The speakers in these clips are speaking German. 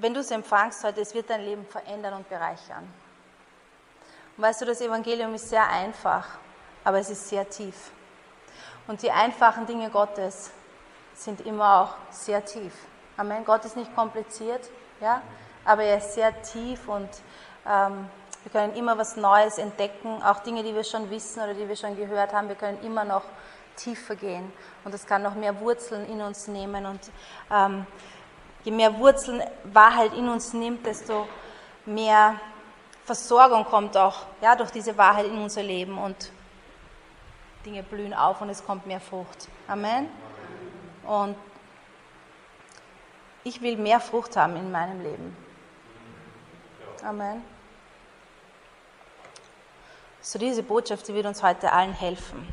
wenn du es empfangst heute, es wird dein Leben verändern und bereichern. Und weißt du, das Evangelium ist sehr einfach, aber es ist sehr tief. Und die einfachen Dinge Gottes sind immer auch sehr tief. Amen. Gott ist nicht kompliziert, ja, aber er ist sehr tief und ähm, wir können immer was Neues entdecken, auch Dinge, die wir schon wissen oder die wir schon gehört haben. Wir können immer noch tiefer gehen und das kann noch mehr Wurzeln in uns nehmen. Und ähm, je mehr Wurzeln Wahrheit in uns nimmt, desto mehr Versorgung kommt auch ja, durch diese Wahrheit in unser Leben und Dinge blühen auf und es kommt mehr Frucht. Amen. Und ich will mehr Frucht haben in meinem Leben. Amen. So diese Botschaft, die wird uns heute allen helfen.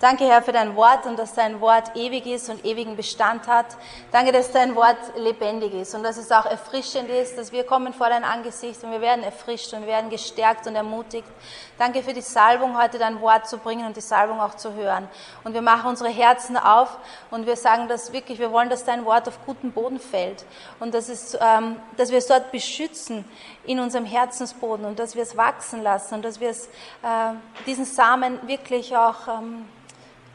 Danke, Herr, für dein Wort und dass dein Wort ewig ist und ewigen Bestand hat. Danke, dass dein Wort lebendig ist und dass es auch erfrischend ist, dass wir kommen vor dein Angesicht und wir werden erfrischt und wir werden gestärkt und ermutigt. Danke für die Salbung, heute dein Wort zu bringen und die Salbung auch zu hören. Und wir machen unsere Herzen auf und wir sagen das wirklich, wir wollen, dass dein Wort auf guten Boden fällt und dass, es, ähm, dass wir es dort beschützen in unserem Herzensboden und dass wir es wachsen lassen und dass wir es, äh, diesen Samen wirklich auch ähm,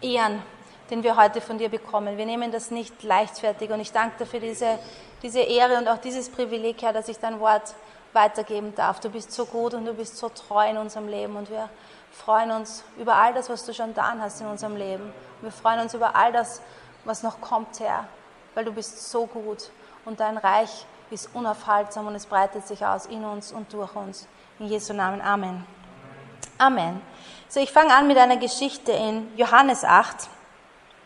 ehren, den wir heute von dir bekommen. Wir nehmen das nicht leichtfertig und ich danke dir für diese, diese Ehre und auch dieses Privileg, Herr, dass ich dein Wort weitergeben darf. Du bist so gut und du bist so treu in unserem Leben und wir freuen uns über all das, was du schon getan hast in unserem Leben. Wir freuen uns über all das, was noch kommt, Herr, weil du bist so gut und dein Reich ist unaufhaltsam und es breitet sich aus in uns und durch uns. In Jesu Namen. Amen. Amen. So, ich fange an mit einer Geschichte in Johannes 8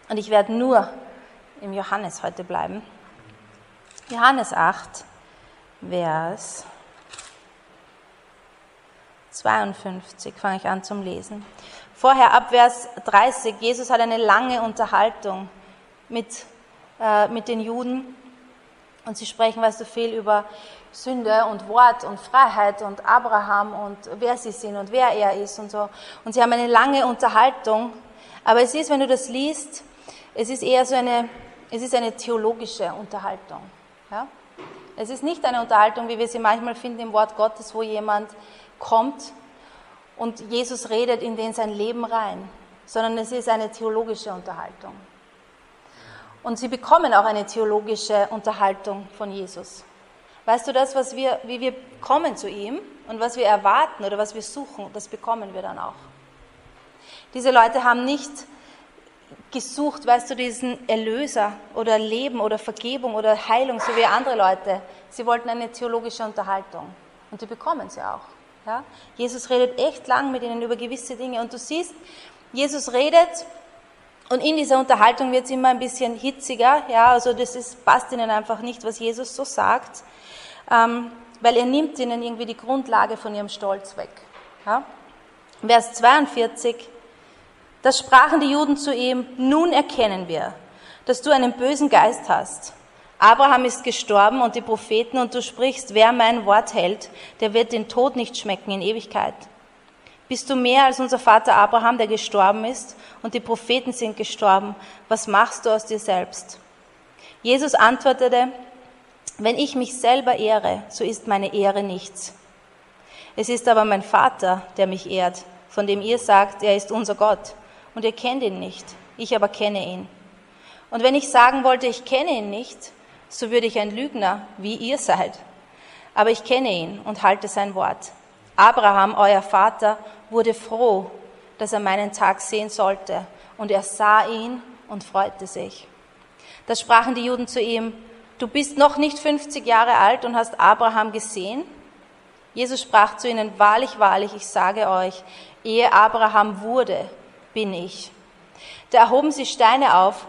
und ich werde nur im Johannes heute bleiben. Johannes 8, Vers 52 fange ich an zum Lesen. Vorher ab Vers 30, Jesus hat eine lange Unterhaltung mit, äh, mit den Juden und sie sprechen, weißt du, viel über Sünde und Wort und Freiheit und Abraham und wer sie sind und wer er ist und so. Und sie haben eine lange Unterhaltung. Aber es ist, wenn du das liest, es ist eher so eine, es ist eine theologische Unterhaltung. Ja? Es ist nicht eine Unterhaltung, wie wir sie manchmal finden im Wort Gottes, wo jemand kommt und Jesus redet in den sein Leben rein, sondern es ist eine theologische Unterhaltung. Und sie bekommen auch eine theologische Unterhaltung von Jesus. Weißt du, das, was wir, wie wir kommen zu ihm und was wir erwarten oder was wir suchen, das bekommen wir dann auch. Diese Leute haben nicht gesucht, weißt du, diesen Erlöser oder Leben oder Vergebung oder Heilung, so wie andere Leute. Sie wollten eine theologische Unterhaltung und die bekommen sie auch. Ja? Jesus redet echt lang mit ihnen über gewisse Dinge und du siehst, Jesus redet und in dieser Unterhaltung wird es immer ein bisschen hitziger. Ja, also das ist, passt ihnen einfach nicht, was Jesus so sagt ähm, weil er nimmt ihnen irgendwie die Grundlage von ihrem Stolz weg. Ja? Vers 42, da sprachen die Juden zu ihm, nun erkennen wir, dass du einen bösen Geist hast. Abraham ist gestorben und die Propheten und du sprichst, wer mein Wort hält, der wird den Tod nicht schmecken in Ewigkeit. Bist du mehr als unser Vater Abraham, der gestorben ist und die Propheten sind gestorben? Was machst du aus dir selbst? Jesus antwortete, wenn ich mich selber ehre, so ist meine Ehre nichts. Es ist aber mein Vater, der mich ehrt, von dem ihr sagt, er ist unser Gott. Und ihr kennt ihn nicht, ich aber kenne ihn. Und wenn ich sagen wollte, ich kenne ihn nicht, so würde ich ein Lügner, wie ihr seid. Aber ich kenne ihn und halte sein Wort. Abraham, euer Vater, wurde froh, dass er meinen Tag sehen sollte. Und er sah ihn und freute sich. Da sprachen die Juden zu ihm, du bist noch nicht 50 Jahre alt und hast Abraham gesehen? Jesus sprach zu ihnen, wahrlich, wahrlich, ich sage euch, ehe Abraham wurde, bin ich. Da erhoben sie Steine auf,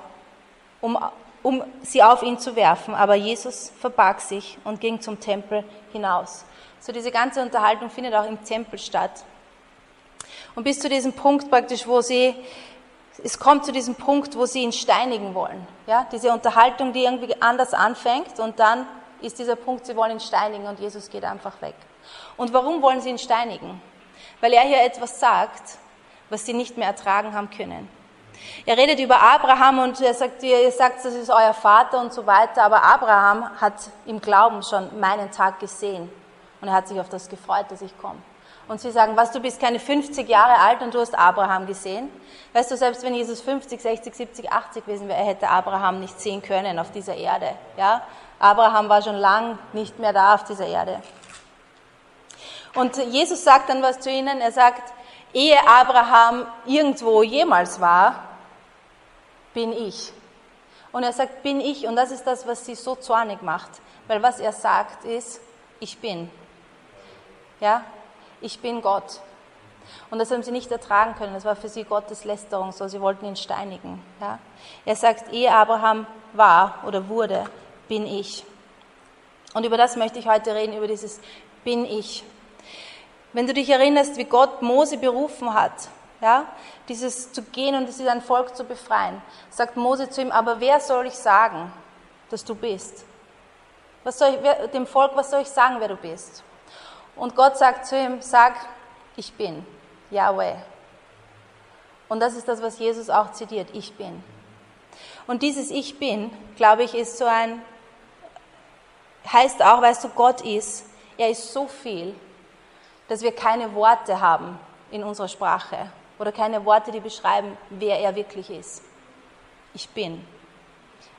um, um sie auf ihn zu werfen, aber Jesus verbarg sich und ging zum Tempel hinaus. So diese ganze Unterhaltung findet auch im Tempel statt. Und bis zu diesem Punkt praktisch, wo sie es kommt zu diesem Punkt, wo sie ihn steinigen wollen. Ja, diese Unterhaltung, die irgendwie anders anfängt und dann ist dieser Punkt, sie wollen ihn steinigen und Jesus geht einfach weg. Und warum wollen sie ihn steinigen? Weil er hier etwas sagt, was sie nicht mehr ertragen haben können. Er redet über Abraham und er sagt, ihr sagt, das ist euer Vater und so weiter, aber Abraham hat im Glauben schon meinen Tag gesehen und er hat sich auf das gefreut, dass ich komme. Und sie sagen, was, du bist keine 50 Jahre alt und du hast Abraham gesehen? Weißt du, selbst wenn Jesus 50, 60, 70, 80 gewesen wäre, er hätte Abraham nicht sehen können auf dieser Erde. Ja? Abraham war schon lang nicht mehr da auf dieser Erde. Und Jesus sagt dann was zu ihnen. Er sagt, ehe Abraham irgendwo jemals war, bin ich. Und er sagt, bin ich. Und das ist das, was sie so zornig macht. Weil was er sagt ist, ich bin. Ja, ich bin Gott. Und das haben sie nicht ertragen können. Das war für sie Gottes Lästerung, so sie wollten ihn steinigen. Ja? Er sagt, ehe Abraham war oder wurde, bin ich. Und über das möchte ich heute reden, über dieses bin ich. Wenn du dich erinnerst, wie Gott Mose berufen hat, ja, dieses zu gehen und sein Volk zu befreien, sagt Mose zu ihm, aber wer soll ich sagen, dass du bist? Was soll ich, dem Volk, was soll ich sagen, wer du bist? Und Gott sagt zu ihm, sag, ich bin, Yahweh. Und das ist das, was Jesus auch zitiert, ich bin. Und dieses Ich bin, glaube ich, ist so ein, heißt auch, weißt du, Gott ist, er ist so viel, dass wir keine Worte haben in unserer Sprache oder keine Worte, die beschreiben, wer er wirklich ist. Ich bin.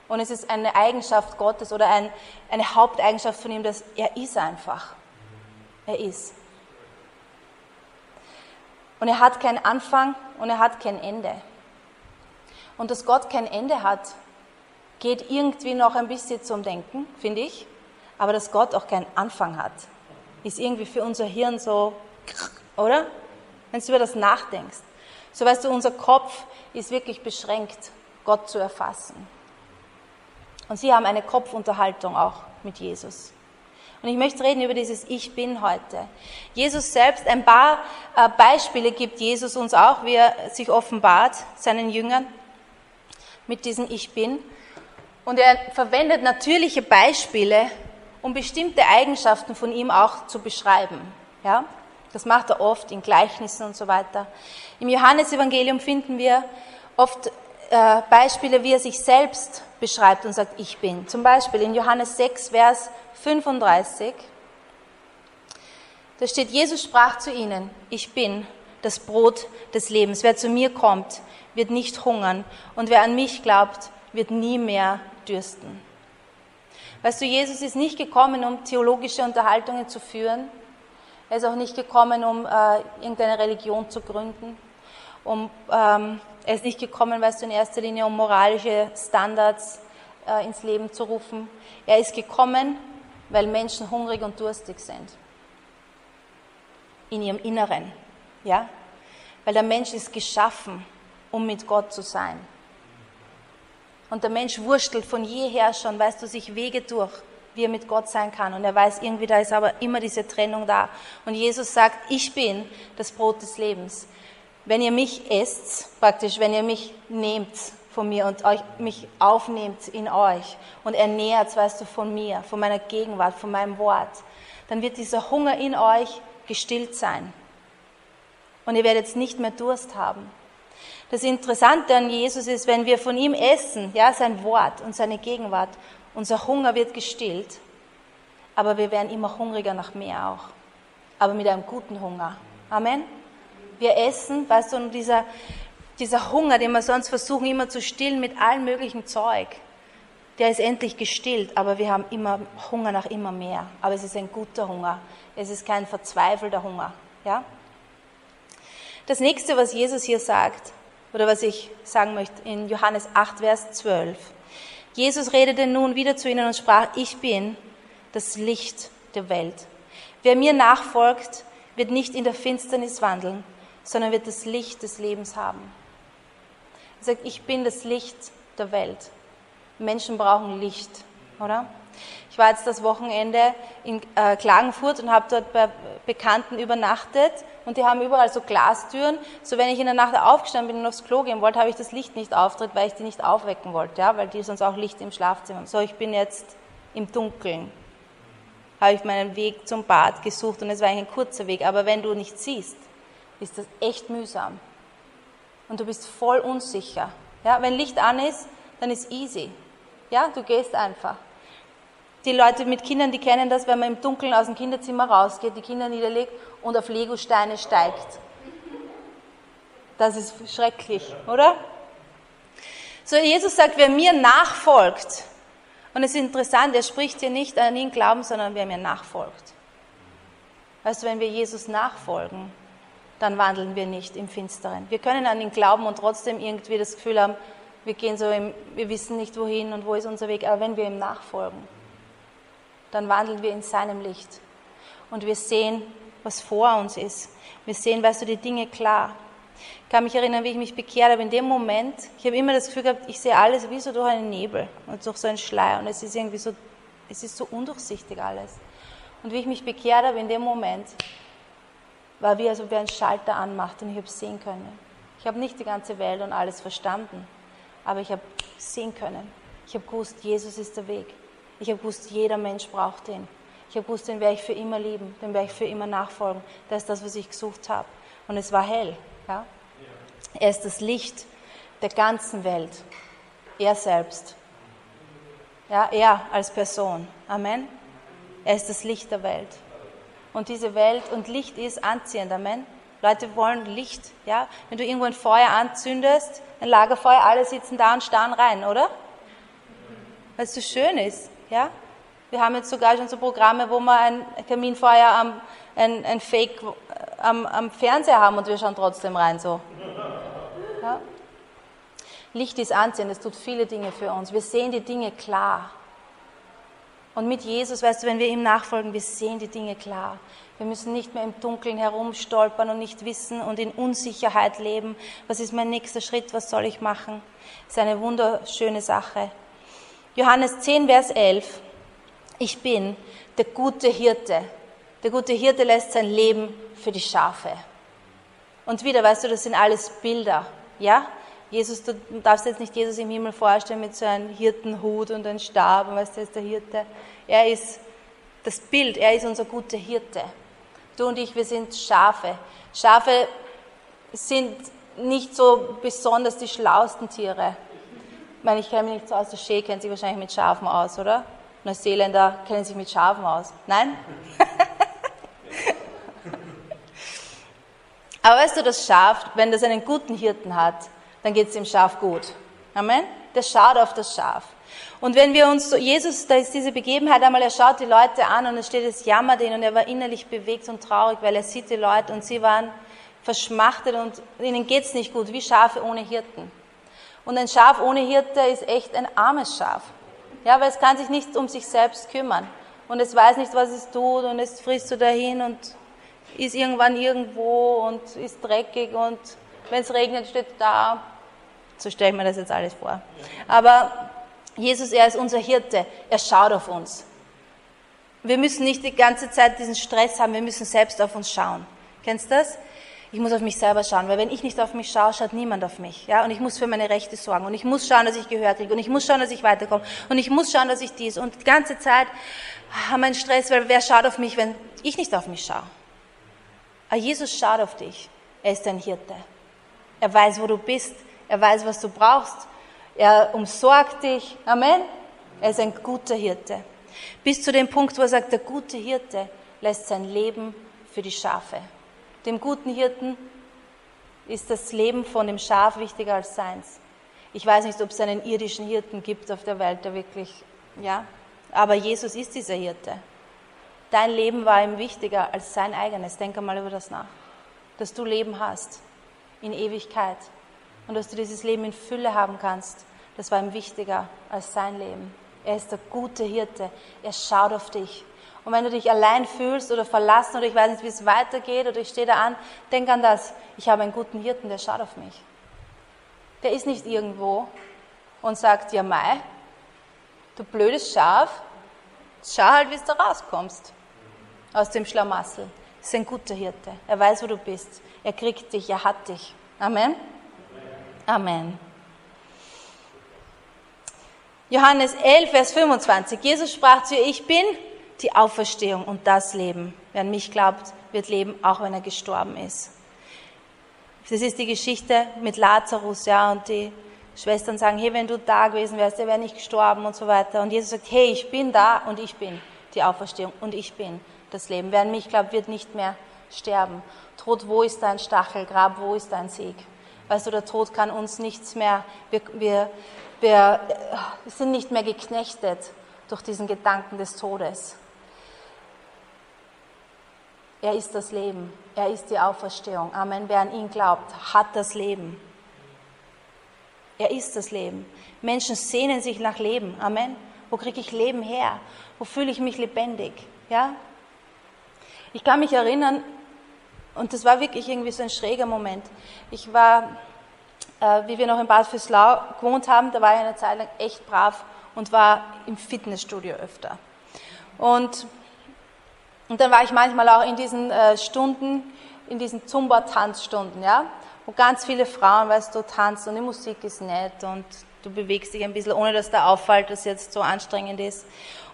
Und es ist eine Eigenschaft Gottes oder ein, eine Haupteigenschaft von ihm, dass er ist einfach. Er ist. Und er hat keinen Anfang und er hat kein Ende. Und dass Gott kein Ende hat, geht irgendwie noch ein bisschen zum Denken, finde ich. Aber dass Gott auch keinen Anfang hat, ist irgendwie für unser Hirn so, oder? Wenn du über das nachdenkst. So weißt du, unser Kopf ist wirklich beschränkt, Gott zu erfassen. Und sie haben eine Kopfunterhaltung auch mit Jesus. Und ich möchte reden über dieses Ich bin heute. Jesus selbst, ein paar äh, Beispiele gibt Jesus uns auch, wie er sich offenbart, seinen Jüngern, mit diesem Ich bin. Und er verwendet natürliche Beispiele, um bestimmte Eigenschaften von ihm auch zu beschreiben. Ja? Das macht er oft in Gleichnissen und so weiter. Im Johannesevangelium finden wir oft äh, Beispiele, wie er sich selbst beschreibt und sagt, ich bin. Zum Beispiel in Johannes 6, Vers 35, da steht, Jesus sprach zu ihnen, ich bin das Brot des Lebens. Wer zu mir kommt, wird nicht hungern und wer an mich glaubt, wird nie mehr dürsten. Weißt du, Jesus ist nicht gekommen, um theologische Unterhaltungen zu führen. Er ist auch nicht gekommen, um äh, irgendeine Religion zu gründen. Um, ähm, er ist nicht gekommen, weißt du, in erster Linie, um moralische Standards äh, ins Leben zu rufen. Er ist gekommen, weil Menschen hungrig und durstig sind. In ihrem Inneren. Ja? Weil der Mensch ist geschaffen, um mit Gott zu sein. Und der Mensch wurstelt von jeher schon, weißt du, sich Wege durch, wie er mit Gott sein kann. Und er weiß irgendwie, da ist aber immer diese Trennung da. Und Jesus sagt, ich bin das Brot des Lebens. Wenn ihr mich esst, praktisch, wenn ihr mich nehmt von mir und euch, mich aufnehmt in euch und ernährt, weißt du, von mir, von meiner Gegenwart, von meinem Wort, dann wird dieser Hunger in euch gestillt sein. Und ihr werdet nicht mehr Durst haben. Das Interessante an Jesus ist, wenn wir von ihm essen, ja, sein Wort und seine Gegenwart, unser Hunger wird gestillt, aber wir werden immer hungriger nach mehr auch. Aber mit einem guten Hunger. Amen. Wir essen, weißt du, und dieser, dieser Hunger, den wir sonst versuchen immer zu stillen mit allem möglichen Zeug, der ist endlich gestillt, aber wir haben immer Hunger nach immer mehr. Aber es ist ein guter Hunger. Es ist kein verzweifelter Hunger. Ja? Das nächste, was Jesus hier sagt, oder was ich sagen möchte, in Johannes 8, Vers 12. Jesus redete nun wieder zu ihnen und sprach, ich bin das Licht der Welt. Wer mir nachfolgt, wird nicht in der Finsternis wandeln, sondern wird das Licht des Lebens haben. Er sagt, ich bin das Licht der Welt. Menschen brauchen Licht, oder? Ich war jetzt das Wochenende in äh, Klagenfurt und habe dort bei Bekannten übernachtet und die haben überall so Glastüren. So wenn ich in der Nacht aufgestanden bin und aufs Klo gehen wollte, habe ich das Licht nicht auftritt, weil ich die nicht aufwecken wollte, ja, weil die sonst auch Licht im Schlafzimmer haben. So, ich bin jetzt im Dunkeln. Habe ich meinen Weg zum Bad gesucht und es war eigentlich ein kurzer Weg, aber wenn du nicht siehst, ist das echt mühsam. und du bist voll unsicher. Ja, wenn Licht an ist, dann ist easy. Ja, du gehst einfach. Die Leute mit Kindern, die kennen das, wenn man im Dunkeln aus dem Kinderzimmer rausgeht, die Kinder niederlegt und auf Legosteine steigt. Das ist schrecklich, oder? So, Jesus sagt, wer mir nachfolgt, und es ist interessant, er spricht hier nicht an ihn glauben, sondern wer mir nachfolgt. Weißt du, wenn wir Jesus nachfolgen, dann wandeln wir nicht im Finsteren. Wir können an ihn glauben und trotzdem irgendwie das Gefühl haben, wir gehen so im, wir wissen nicht wohin und wo ist unser Weg, aber wenn wir ihm nachfolgen, dann wandeln wir in seinem Licht. Und wir sehen, was vor uns ist. Wir sehen, weißt du, die Dinge klar. Ich kann mich erinnern, wie ich mich bekehrt habe. In dem Moment, ich habe immer das Gefühl gehabt, ich sehe alles wie so durch einen Nebel und durch so einen Schleier. Und es ist irgendwie so, es ist so undurchsichtig alles. Und wie ich mich bekehrt habe, in dem Moment, war wie, als ob er einen Schalter anmacht und ich habe sehen können. Ich habe nicht die ganze Welt und alles verstanden, aber ich habe sehen können. Ich habe gewusst, Jesus ist der Weg. Ich habe gewusst, jeder Mensch braucht ihn. Ich habe gewusst, den werde ich für immer lieben, den werde ich für immer nachfolgen. Das ist das, was ich gesucht habe. Und es war hell. Ja? Er ist das Licht der ganzen Welt. Er selbst. Ja, er als Person. Amen. Er ist das Licht der Welt. Und diese Welt und Licht ist anziehend. Amen. Leute wollen Licht. Ja? Wenn du irgendwo ein Feuer anzündest, ein Lagerfeuer, alle sitzen da und starren rein, oder? Weil es so schön ist. Ja? Wir haben jetzt sogar schon so Programme, wo wir ein Kaminfeuer am, ein, ein Fake am, am Fernseher haben und wir schauen trotzdem rein so. Ja? Licht ist anziehend, es tut viele Dinge für uns. Wir sehen die Dinge klar. Und mit Jesus, weißt du, wenn wir ihm nachfolgen, wir sehen die Dinge klar. Wir müssen nicht mehr im Dunkeln herumstolpern und nicht wissen und in Unsicherheit leben. Was ist mein nächster Schritt? Was soll ich machen? Das ist eine wunderschöne Sache. Johannes 10, Vers 11. Ich bin der gute Hirte. Der gute Hirte lässt sein Leben für die Schafe. Und wieder, weißt du, das sind alles Bilder. Ja? Jesus, du darfst jetzt nicht Jesus im Himmel vorstellen mit so einem Hirtenhut und einem Stab und weißt du, ist der Hirte. Er ist das Bild, er ist unser guter Hirte. Du und ich, wir sind Schafe. Schafe sind nicht so besonders die schlauesten Tiere. Ich meine, ich kenne mich nicht so aus, der Schee kennt sich wahrscheinlich mit Schafen aus, oder? Neuseeländer kennen sich mit Schafen aus. Nein? Aber weißt du, das Schaf, wenn das einen guten Hirten hat, dann geht es dem Schaf gut. Amen? Der schaut auf das Schaf. Und wenn wir uns, so, Jesus, da ist diese Begebenheit einmal, er schaut die Leute an und es steht, es jammert ihn und er war innerlich bewegt und traurig, weil er sieht die Leute und sie waren verschmachtet und ihnen geht's nicht gut, wie Schafe ohne Hirten. Und ein Schaf ohne Hirte ist echt ein armes Schaf. Ja, weil es kann sich nicht um sich selbst kümmern. Und es weiß nicht, was es tut und es frisst so dahin und ist irgendwann irgendwo und ist dreckig und wenn es regnet, steht da. So stelle ich mir das jetzt alles vor. Aber Jesus, er ist unser Hirte. Er schaut auf uns. Wir müssen nicht die ganze Zeit diesen Stress haben, wir müssen selbst auf uns schauen. Kennst du das? ich muss auf mich selber schauen, weil wenn ich nicht auf mich schaue, schaut niemand auf mich. Ja? Und ich muss für meine Rechte sorgen und ich muss schauen, dass ich Gehör kriege und ich muss schauen, dass ich weiterkomme und ich muss schauen, dass ich dies und die ganze Zeit haben wir einen Stress, weil wer schaut auf mich, wenn ich nicht auf mich schaue? Aber Jesus schaut auf dich. Er ist dein Hirte. Er weiß, wo du bist. Er weiß, was du brauchst. Er umsorgt dich. Amen. Er ist ein guter Hirte. Bis zu dem Punkt, wo er sagt, der gute Hirte lässt sein Leben für die Schafe. Dem guten Hirten ist das Leben von dem Schaf wichtiger als seins. Ich weiß nicht, ob es einen irdischen Hirten gibt auf der Welt, der wirklich, ja, aber Jesus ist dieser Hirte. Dein Leben war ihm wichtiger als sein eigenes. Denk einmal über das nach. Dass du Leben hast in Ewigkeit und dass du dieses Leben in Fülle haben kannst, das war ihm wichtiger als sein Leben. Er ist der gute Hirte. Er schaut auf dich. Und wenn du dich allein fühlst oder verlassen oder ich weiß nicht, wie es weitergeht oder ich stehe da an, denk an das. Ich habe einen guten Hirten, der schaut auf mich. Der ist nicht irgendwo und sagt, ja Mai, du blödes Schaf, schau halt, wie du rauskommst aus dem Schlamassel. Ist ein guter Hirte. Er weiß, wo du bist. Er kriegt dich, er hat dich. Amen. Amen. Johannes 11, Vers 25. Jesus sprach zu ihr, ich bin die Auferstehung und das Leben. Wer an mich glaubt, wird leben, auch wenn er gestorben ist. Das ist die Geschichte mit Lazarus, ja, und die Schwestern sagen, hey, wenn du da gewesen wärst, der wäre nicht gestorben und so weiter. Und Jesus sagt, hey, ich bin da und ich bin die Auferstehung und ich bin das Leben. Wer an mich glaubt, wird nicht mehr sterben. Tod, wo ist dein Stachel? Grab, wo ist dein Sieg? Weißt du, der Tod kann uns nichts mehr, wir, wir, wir sind nicht mehr geknechtet durch diesen Gedanken des Todes. Er ist das Leben. Er ist die Auferstehung. Amen. Wer an ihn glaubt, hat das Leben. Er ist das Leben. Menschen sehnen sich nach Leben. Amen. Wo kriege ich Leben her? Wo fühle ich mich lebendig? Ja? Ich kann mich erinnern, und das war wirklich irgendwie so ein schräger Moment. Ich war, äh, wie wir noch in Bad Fürslau gewohnt haben, da war ich eine Zeit lang echt brav und war im Fitnessstudio öfter. Und, und dann war ich manchmal auch in diesen äh, Stunden, in diesen Zumba-Tanzstunden, ja? wo ganz viele Frauen, weißt du, tanzen und die Musik ist nett und du bewegst dich ein bisschen, ohne dass da auffällt, dass es jetzt so anstrengend ist.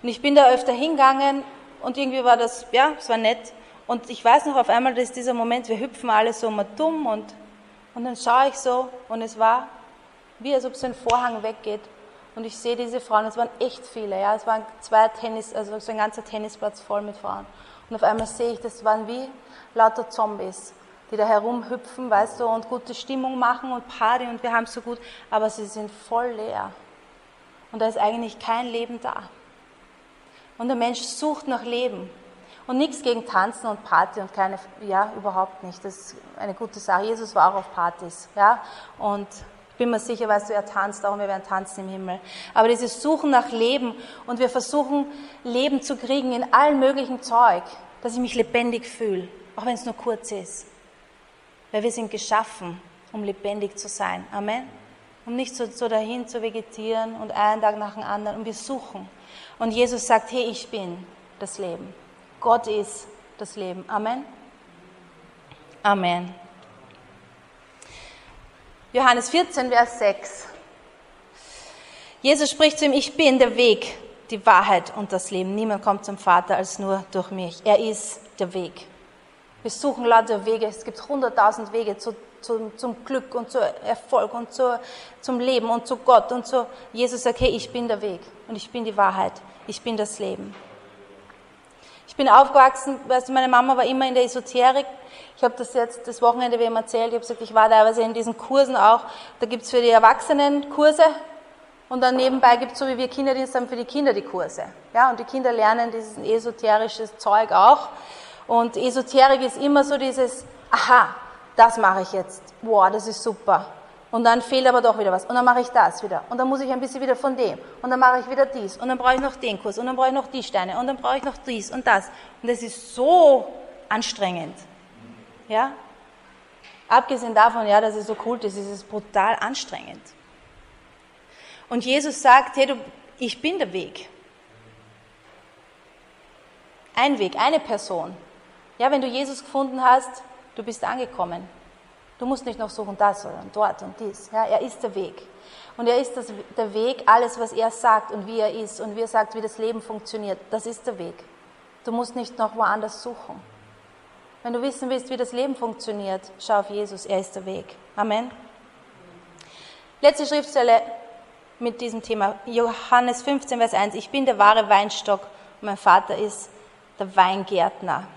Und ich bin da öfter hingegangen und irgendwie war das, ja, es war nett. Und ich weiß noch auf einmal, dass dieser Moment, wir hüpfen alle so mal dumm und, und dann schaue ich so und es war wie als ob so ein Vorhang weggeht und ich sehe diese Frauen, es waren echt viele, ja, es waren zwei Tennis, also so ein ganzer Tennisplatz voll mit Frauen. Und auf einmal sehe ich, das waren wie lauter Zombies die da herumhüpfen, weißt du, und gute Stimmung machen und Party und wir haben es so gut, aber sie sind voll leer. Und da ist eigentlich kein Leben da. Und der Mensch sucht nach Leben. Und nichts gegen Tanzen und Party und keine, ja, überhaupt nicht. Das ist eine gute Sache. Jesus war auch auf Partys, ja. Und ich bin mir sicher, weißt du, er tanzt auch und wir werden tanzen im Himmel. Aber dieses Suchen nach Leben und wir versuchen, Leben zu kriegen in allen möglichen Zeug, dass ich mich lebendig fühle, auch wenn es nur kurz ist. Weil wir sind geschaffen, um lebendig zu sein. Amen. Um nicht so, so dahin zu vegetieren und einen Tag nach dem anderen. Und wir suchen. Und Jesus sagt, hey, ich bin das Leben. Gott ist das Leben. Amen. Amen. Johannes 14, Vers 6. Jesus spricht zu ihm, ich bin der Weg, die Wahrheit und das Leben. Niemand kommt zum Vater als nur durch mich. Er ist der Weg. Wir suchen lauter Wege. Es gibt hunderttausend Wege zu, zu, zum Glück und zu Erfolg und zu, zum Leben und zu Gott und zu Jesus sagt, hey, ich bin der Weg und ich bin die Wahrheit. Ich bin das Leben. Ich bin aufgewachsen, weißt du, meine Mama war immer in der Esoterik. Ich habe das jetzt das Wochenende wem erzählt. Ich habe gesagt, ich war teilweise in diesen Kursen auch. Da gibt's für die Erwachsenen Kurse und dann nebenbei gibt's so wie wir Kinderdienst haben für die Kinder die Kurse. Ja, und die Kinder lernen dieses esoterische Zeug auch. Und Esoterik ist immer so dieses, aha, das mache ich jetzt, wow, das ist super. Und dann fehlt aber doch wieder was. Und dann mache ich das wieder. Und dann muss ich ein bisschen wieder von dem. Und dann mache ich wieder dies. Und dann brauche ich noch den Kurs. Und dann brauche ich noch die Steine. Und dann brauche ich noch dies und das. Und das ist so anstrengend. Ja? Abgesehen davon, ja, dass es so cool ist, ist es brutal anstrengend. Und Jesus sagt, hey, du, ich bin der Weg. Ein Weg, eine Person. Ja, wenn du Jesus gefunden hast, du bist angekommen. Du musst nicht noch suchen das oder dort und dies. Ja, er ist der Weg. Und er ist das, der Weg, alles, was er sagt und wie er ist und wie er sagt, wie das Leben funktioniert, das ist der Weg. Du musst nicht noch woanders suchen. Wenn du wissen willst, wie das Leben funktioniert, schau auf Jesus, er ist der Weg. Amen. Letzte Schriftstelle mit diesem Thema, Johannes 15, Vers 1. Ich bin der wahre Weinstock und mein Vater ist der Weingärtner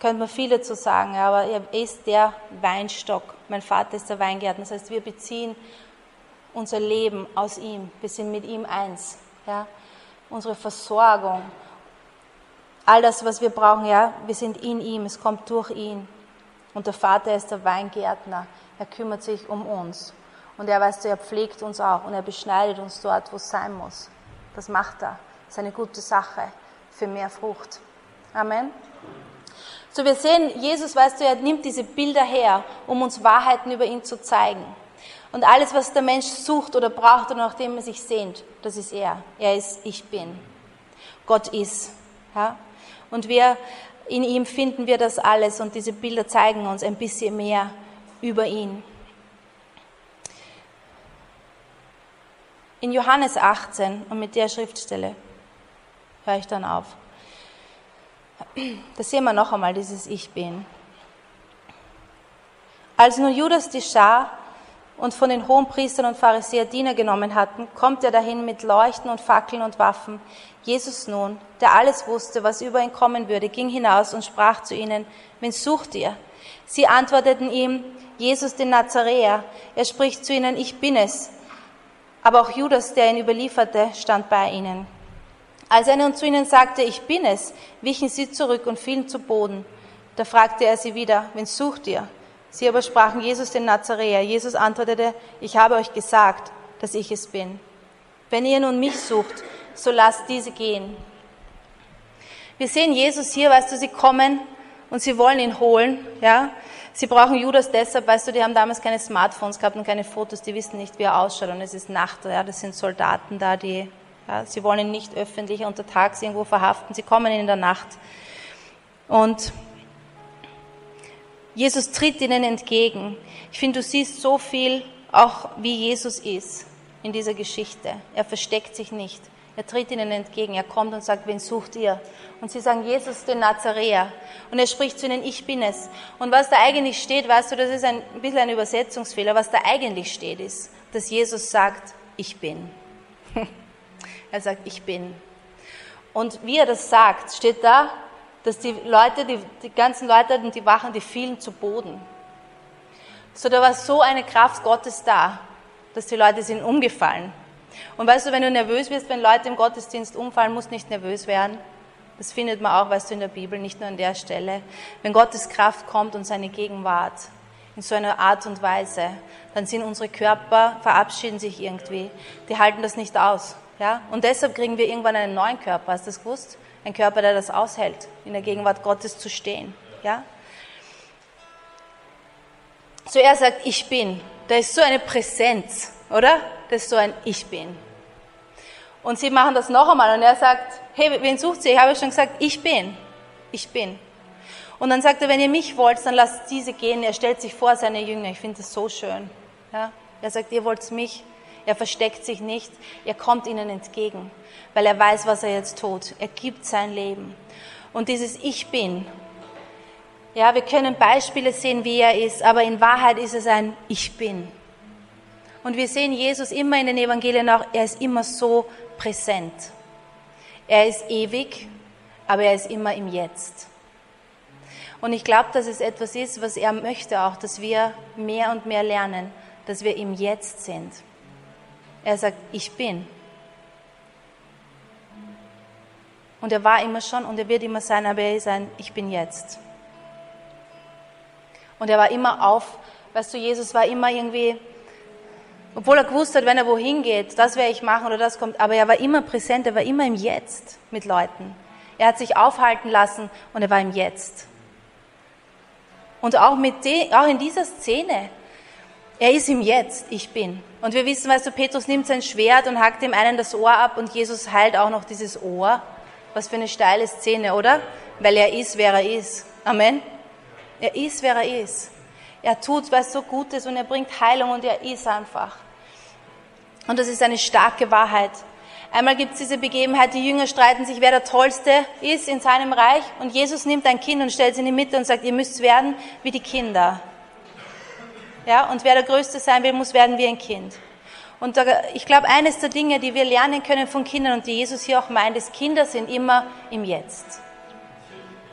könnte man viel dazu sagen, aber er ist der Weinstock. Mein Vater ist der Weingärtner. Das heißt, wir beziehen unser Leben aus ihm. Wir sind mit ihm eins. Ja? Unsere Versorgung, all das, was wir brauchen, ja, wir sind in ihm. Es kommt durch ihn. Und der Vater ist der Weingärtner. Er kümmert sich um uns. Und er weiß, er pflegt uns auch und er beschneidet uns dort, wo es sein muss. Das macht er. Das ist eine gute Sache für mehr Frucht. Amen. So wir sehen, Jesus, weißt du, er nimmt diese Bilder her, um uns Wahrheiten über ihn zu zeigen. Und alles, was der Mensch sucht oder braucht oder nachdem er sich sehnt, das ist er. Er ist Ich Bin. Gott ist. Ja? Und wir, in ihm finden wir das alles und diese Bilder zeigen uns ein bisschen mehr über ihn. In Johannes 18 und mit der Schriftstelle höre ich dann auf. Da sehen wir noch einmal dieses Ich bin. Als nun Judas die Schar und von den Hohenpriestern und Pharisäer Diener genommen hatten, kommt er dahin mit Leuchten und Fackeln und Waffen. Jesus nun, der alles wusste, was über ihn kommen würde, ging hinaus und sprach zu ihnen, wen sucht ihr? Sie antworteten ihm, Jesus den Nazaräer. Er spricht zu ihnen, ich bin es. Aber auch Judas, der ihn überlieferte, stand bei ihnen. Als er nun zu ihnen sagte, ich bin es, wichen sie zurück und fielen zu Boden. Da fragte er sie wieder, wen sucht ihr? Sie aber sprachen Jesus den Nazaräer. Jesus antwortete, ich habe euch gesagt, dass ich es bin. Wenn ihr nun mich sucht, so lasst diese gehen. Wir sehen Jesus hier, weißt du, sie kommen und sie wollen ihn holen, ja. Sie brauchen Judas deshalb, weißt du, die haben damals keine Smartphones gehabt und keine Fotos, die wissen nicht, wie er ausschaut und es ist Nacht, ja. Das sind Soldaten da, die, ja, sie wollen ihn nicht öffentlich untertags irgendwo verhaften, sie kommen in der Nacht. Und Jesus tritt ihnen entgegen. Ich finde, du siehst so viel, auch wie Jesus ist in dieser Geschichte. Er versteckt sich nicht. Er tritt ihnen entgegen. Er kommt und sagt, wen sucht ihr? Und sie sagen, Jesus den Nazaräer. Und er spricht zu ihnen, ich bin es. Und was da eigentlich steht, weißt du, das ist ein bisschen ein Übersetzungsfehler. Was da eigentlich steht, ist, dass Jesus sagt, ich bin. er sagt, ich bin. Und wie er das sagt, steht da, dass die Leute, die, die ganzen Leute und die Wachen, die fielen zu Boden. So, da war so eine Kraft Gottes da, dass die Leute sind umgefallen. Und weißt du, wenn du nervös wirst, wenn Leute im Gottesdienst umfallen, musst nicht nervös werden. Das findet man auch, weißt du, in der Bibel, nicht nur an der Stelle. Wenn Gottes Kraft kommt und seine Gegenwart in so einer Art und Weise, dann sind unsere Körper, verabschieden sich irgendwie. Die halten das nicht aus. Ja? Und deshalb kriegen wir irgendwann einen neuen Körper. Hast du das gewusst? Ein Körper, der das aushält, in der Gegenwart Gottes zu stehen. Ja? So er sagt, ich bin. Da ist so eine Präsenz, oder? Das ist so ein Ich bin. Und sie machen das noch einmal und er sagt, hey, wen sucht sie? Ich habe schon gesagt, ich bin. Ich bin. Und dann sagt er, wenn ihr mich wollt, dann lasst diese gehen. Er stellt sich vor seine Jünger. Ich finde das so schön. Ja? Er sagt, ihr wollt mich. Er versteckt sich nicht. Er kommt ihnen entgegen weil er weiß, was er jetzt tut. Er gibt sein Leben. Und dieses Ich bin, ja, wir können Beispiele sehen, wie er ist, aber in Wahrheit ist es ein Ich bin. Und wir sehen Jesus immer in den Evangelien auch, er ist immer so präsent. Er ist ewig, aber er ist immer im Jetzt. Und ich glaube, dass es etwas ist, was er möchte auch, dass wir mehr und mehr lernen, dass wir im Jetzt sind. Er sagt, ich bin. Und er war immer schon und er wird immer sein, aber er ist ein Ich bin jetzt. Und er war immer auf, weißt du, Jesus war immer irgendwie, obwohl er gewusst hat, wenn er wohin geht, das werde ich machen oder das kommt, aber er war immer präsent, er war immer im Jetzt mit Leuten. Er hat sich aufhalten lassen und er war im Jetzt. Und auch, mit de, auch in dieser Szene, er ist im Jetzt, ich bin. Und wir wissen, weißt du, Petrus nimmt sein Schwert und hackt dem einen das Ohr ab und Jesus heilt auch noch dieses Ohr. Was für eine steile Szene, oder? Weil er ist, wer er ist. Amen. Er ist, wer er ist. Er tut was so Gutes und er bringt Heilung und er ist einfach. Und das ist eine starke Wahrheit. Einmal gibt es diese Begebenheit, die Jünger streiten sich, wer der Tollste ist in seinem Reich. Und Jesus nimmt ein Kind und stellt es in die Mitte und sagt, ihr müsst werden wie die Kinder. Ja, und wer der Größte sein will, muss werden wie ein Kind. Und ich glaube, eines der Dinge, die wir lernen können von Kindern und die Jesus hier auch meint, ist, Kinder sind immer im Jetzt.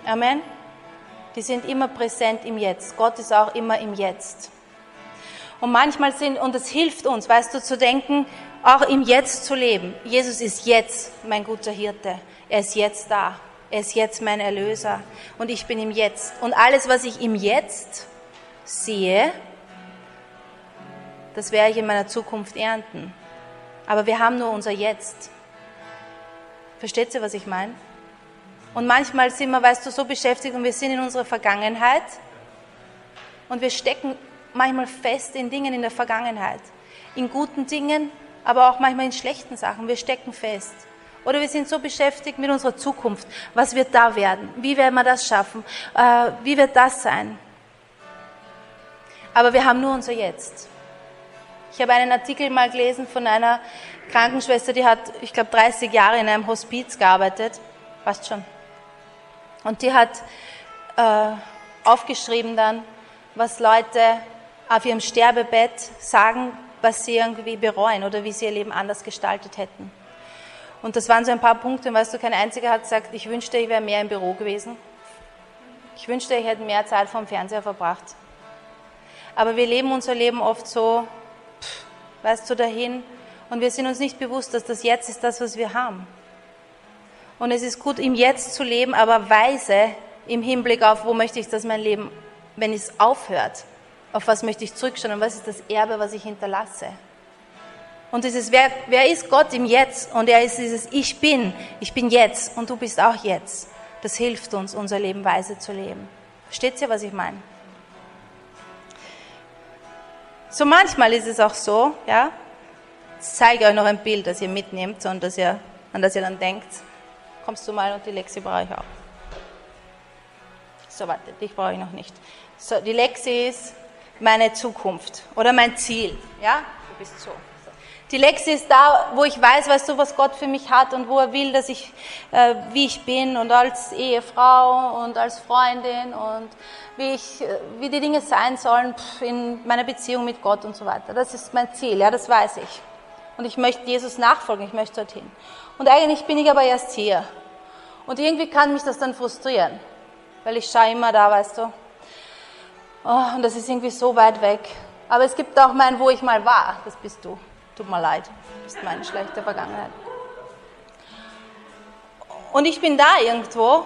Amen. Die sind immer präsent im Jetzt. Gott ist auch immer im Jetzt. Und manchmal sind, und es hilft uns, weißt du, zu denken, auch im Jetzt zu leben. Jesus ist jetzt mein guter Hirte. Er ist jetzt da. Er ist jetzt mein Erlöser. Und ich bin im Jetzt. Und alles, was ich im Jetzt sehe, das werde ich in meiner Zukunft ernten. Aber wir haben nur unser Jetzt. Versteht ihr, was ich meine? Und manchmal sind wir, weißt du, so beschäftigt und wir sind in unserer Vergangenheit und wir stecken manchmal fest in Dingen in der Vergangenheit. In guten Dingen, aber auch manchmal in schlechten Sachen. Wir stecken fest. Oder wir sind so beschäftigt mit unserer Zukunft. Was wird da werden? Wie werden wir das schaffen? Äh, wie wird das sein? Aber wir haben nur unser Jetzt. Ich habe einen Artikel mal gelesen von einer Krankenschwester, die hat, ich glaube, 30 Jahre in einem Hospiz gearbeitet. Passt schon. Und die hat äh, aufgeschrieben dann, was Leute auf ihrem Sterbebett sagen, was sie irgendwie bereuen oder wie sie ihr Leben anders gestaltet hätten. Und das waren so ein paar Punkte, weißt du, kein einziger hat gesagt, ich wünschte, ich wäre mehr im Büro gewesen. Ich wünschte, ich hätte mehr Zeit vom Fernseher verbracht. Aber wir leben unser Leben oft so, weißt du, dahin und wir sind uns nicht bewusst, dass das Jetzt ist das, was wir haben. Und es ist gut, im Jetzt zu leben, aber weise im Hinblick auf, wo möchte ich, dass mein Leben, wenn es aufhört, auf was möchte ich zurückschauen und was ist das Erbe, was ich hinterlasse. Und dieses, wer, wer ist Gott im Jetzt? Und er ist dieses Ich bin, ich bin jetzt und du bist auch jetzt. Das hilft uns, unser Leben weise zu leben. Versteht ihr, was ich meine? So manchmal ist es auch so, ja, ich zeige euch noch ein Bild, das ihr mitnehmt und das ihr, an das ihr dann denkt. Kommst du mal und die Lexi brauche ich auch. So, warte, dich brauche ich noch nicht. So, die Lexi ist meine Zukunft oder mein Ziel. Ja, du bist so. Die Lexi ist da, wo ich weiß, weißt du, was Gott für mich hat und wo er will, dass ich, äh, wie ich bin und als Ehefrau und als Freundin und wie ich, äh, wie die Dinge sein sollen pff, in meiner Beziehung mit Gott und so weiter. Das ist mein Ziel, ja, das weiß ich. Und ich möchte Jesus nachfolgen, ich möchte dorthin. Und eigentlich bin ich aber erst hier. Und irgendwie kann mich das dann frustrieren, weil ich schaue immer da, weißt du. Oh, und das ist irgendwie so weit weg. Aber es gibt auch mein, wo ich mal war, das bist du. Tut mir leid, ist meine schlechte Vergangenheit. Und ich bin da irgendwo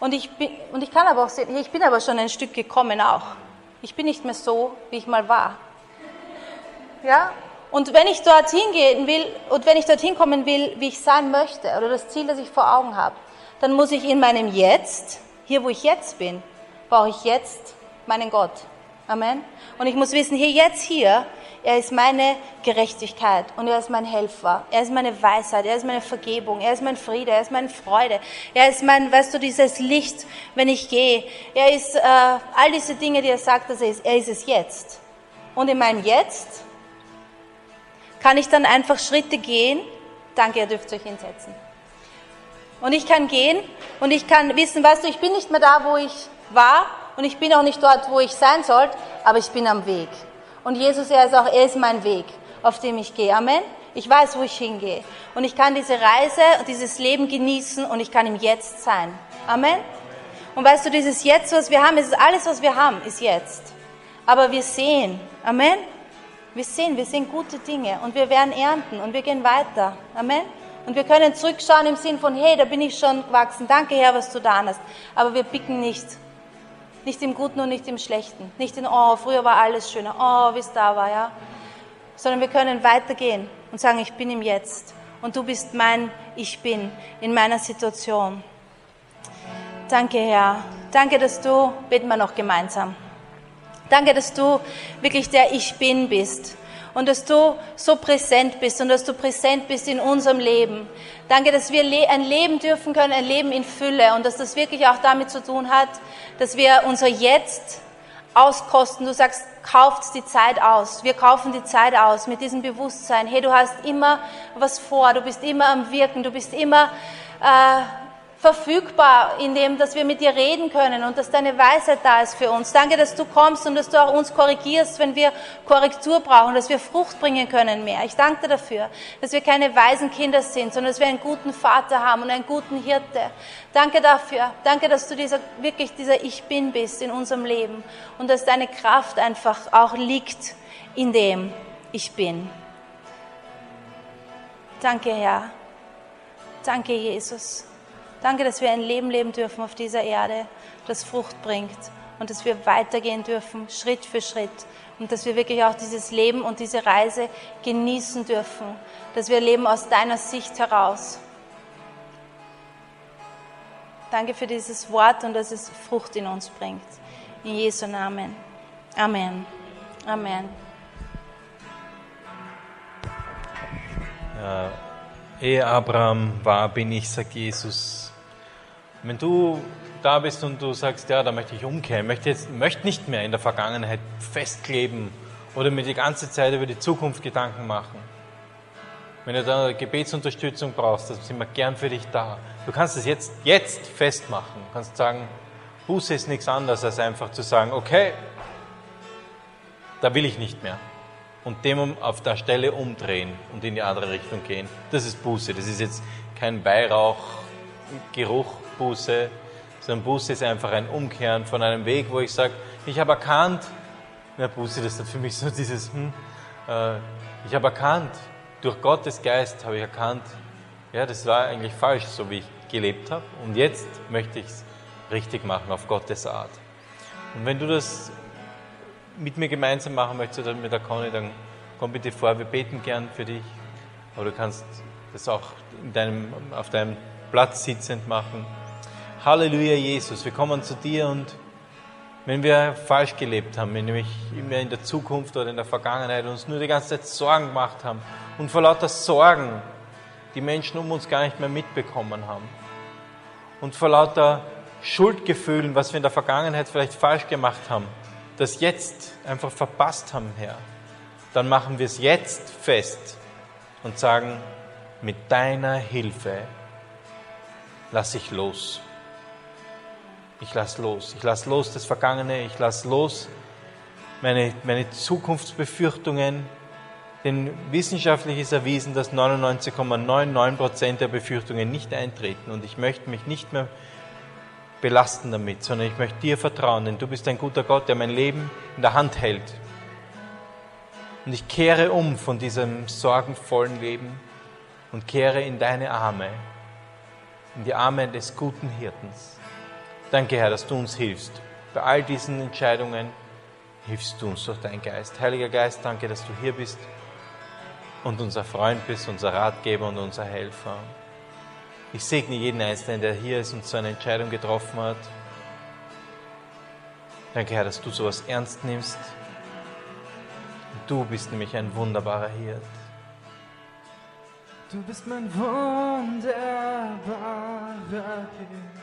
und ich, bin, und ich kann aber auch sehen, ich bin aber schon ein Stück gekommen auch. Ich bin nicht mehr so, wie ich mal war. Ja? Und wenn ich dorthin gehen will und wenn ich dorthin kommen will, wie ich sein möchte oder das Ziel, das ich vor Augen habe, dann muss ich in meinem Jetzt, hier wo ich jetzt bin, brauche ich jetzt meinen Gott. Amen. Und ich muss wissen, hier jetzt hier er ist meine Gerechtigkeit und er ist mein Helfer. Er ist meine Weisheit, er ist meine Vergebung, er ist mein Friede, er ist meine Freude. Er ist mein, weißt du, dieses Licht, wenn ich gehe. Er ist äh, all diese Dinge, die er sagt, dass er ist. Er ist es jetzt. Und in meinem Jetzt kann ich dann einfach Schritte gehen. Danke, ihr dürft euch hinsetzen. Und ich kann gehen und ich kann wissen, weißt du, ich bin nicht mehr da, wo ich war und ich bin auch nicht dort, wo ich sein sollte, aber ich bin am Weg. Und Jesus, er ist auch, er ist mein Weg, auf dem ich gehe. Amen. Ich weiß, wo ich hingehe. Und ich kann diese Reise und dieses Leben genießen und ich kann im Jetzt sein. Amen. Und weißt du, dieses Jetzt, was wir haben, ist alles, was wir haben, ist jetzt. Aber wir sehen. Amen. Wir sehen, wir sehen gute Dinge und wir werden ernten und wir gehen weiter. Amen. Und wir können zurückschauen im Sinn von, hey, da bin ich schon gewachsen. Danke, Herr, was du da hast. Aber wir picken nicht nicht im Guten und nicht im Schlechten. Nicht in, oh, früher war alles schöner, oh, wie es da war, ja. Sondern wir können weitergehen und sagen, ich bin im Jetzt. Und du bist mein Ich bin in meiner Situation. Danke, Herr. Danke, dass du, beten wir noch gemeinsam. Danke, dass du wirklich der Ich bin bist und dass du so präsent bist und dass du präsent bist in unserem Leben. Danke, dass wir ein Leben dürfen können, ein Leben in Fülle und dass das wirklich auch damit zu tun hat, dass wir unser Jetzt auskosten. Du sagst, kauft die Zeit aus. Wir kaufen die Zeit aus mit diesem Bewusstsein. Hey, du hast immer was vor, du bist immer am Wirken, du bist immer äh, verfügbar, indem dass wir mit dir reden können und dass deine Weisheit da ist für uns. Danke, dass du kommst und dass du auch uns korrigierst, wenn wir Korrektur brauchen, dass wir Frucht bringen können mehr. Ich danke dir dafür, dass wir keine weisen Kinder sind, sondern dass wir einen guten Vater haben und einen guten Hirte. Danke dafür. Danke, dass du dieser, wirklich dieser Ich Bin bist in unserem Leben und dass deine Kraft einfach auch liegt in dem Ich Bin. Danke, Herr. Danke, Jesus. Danke, dass wir ein Leben leben dürfen auf dieser Erde, das Frucht bringt und dass wir weitergehen dürfen, Schritt für Schritt. Und dass wir wirklich auch dieses Leben und diese Reise genießen dürfen, dass wir leben aus deiner Sicht heraus. Danke für dieses Wort und dass es Frucht in uns bringt. In Jesu Namen. Amen. Amen. Ja, ehe Abraham war, bin ich, sagt Jesus. Wenn du da bist und du sagst, ja, da möchte ich umkehren, möchte jetzt möchte nicht mehr in der Vergangenheit festkleben oder mir die ganze Zeit über die Zukunft Gedanken machen. Wenn du da Gebetsunterstützung brauchst, dann sind wir gern für dich da. Du kannst es jetzt, jetzt festmachen. Du kannst sagen, Buße ist nichts anderes als einfach zu sagen, okay, da will ich nicht mehr. Und dem auf der Stelle umdrehen und in die andere Richtung gehen. Das ist Buße. Das ist jetzt kein Weihrauch, Geruch, Buße, sondern Buße ist einfach ein Umkehren von einem Weg, wo ich sage, ich habe erkannt, ja, Buße, das ist für mich so dieses, hm, äh, ich habe erkannt, durch Gottes Geist habe ich erkannt, ja, das war eigentlich falsch, so wie ich gelebt habe. Und jetzt möchte ich es richtig machen, auf Gottes Art. Und wenn du das mit mir gemeinsam machen möchtest oder mit der Conny, dann komm bitte vor, wir beten gern für dich. Aber du kannst das auch deinem, auf deinem Platz sitzend machen. Halleluja, Jesus, wir kommen zu dir und wenn wir falsch gelebt haben, wenn wir immer in der Zukunft oder in der Vergangenheit uns nur die ganze Zeit Sorgen gemacht haben und vor lauter Sorgen die Menschen um uns gar nicht mehr mitbekommen haben und vor lauter Schuldgefühlen, was wir in der Vergangenheit vielleicht falsch gemacht haben, das jetzt einfach verpasst haben, Herr, dann machen wir es jetzt fest und sagen, mit deiner Hilfe lasse ich los. Ich lasse los. Ich lasse los das Vergangene. Ich lasse los meine, meine Zukunftsbefürchtungen. Denn wissenschaftlich ist erwiesen, dass 99,99 Prozent der Befürchtungen nicht eintreten. Und ich möchte mich nicht mehr belasten damit, sondern ich möchte dir vertrauen, denn du bist ein guter Gott, der mein Leben in der Hand hält. Und ich kehre um von diesem sorgenvollen Leben und kehre in deine Arme, in die Arme des guten Hirtens. Danke, Herr, dass du uns hilfst. Bei all diesen Entscheidungen hilfst du uns durch deinen Geist. Heiliger Geist, danke, dass du hier bist und unser Freund bist, unser Ratgeber und unser Helfer. Ich segne jeden Einzelnen, der hier ist und so eine Entscheidung getroffen hat. Danke, Herr, dass du sowas ernst nimmst. Du bist nämlich ein wunderbarer Hirt. Du bist mein wunderbarer Hirt.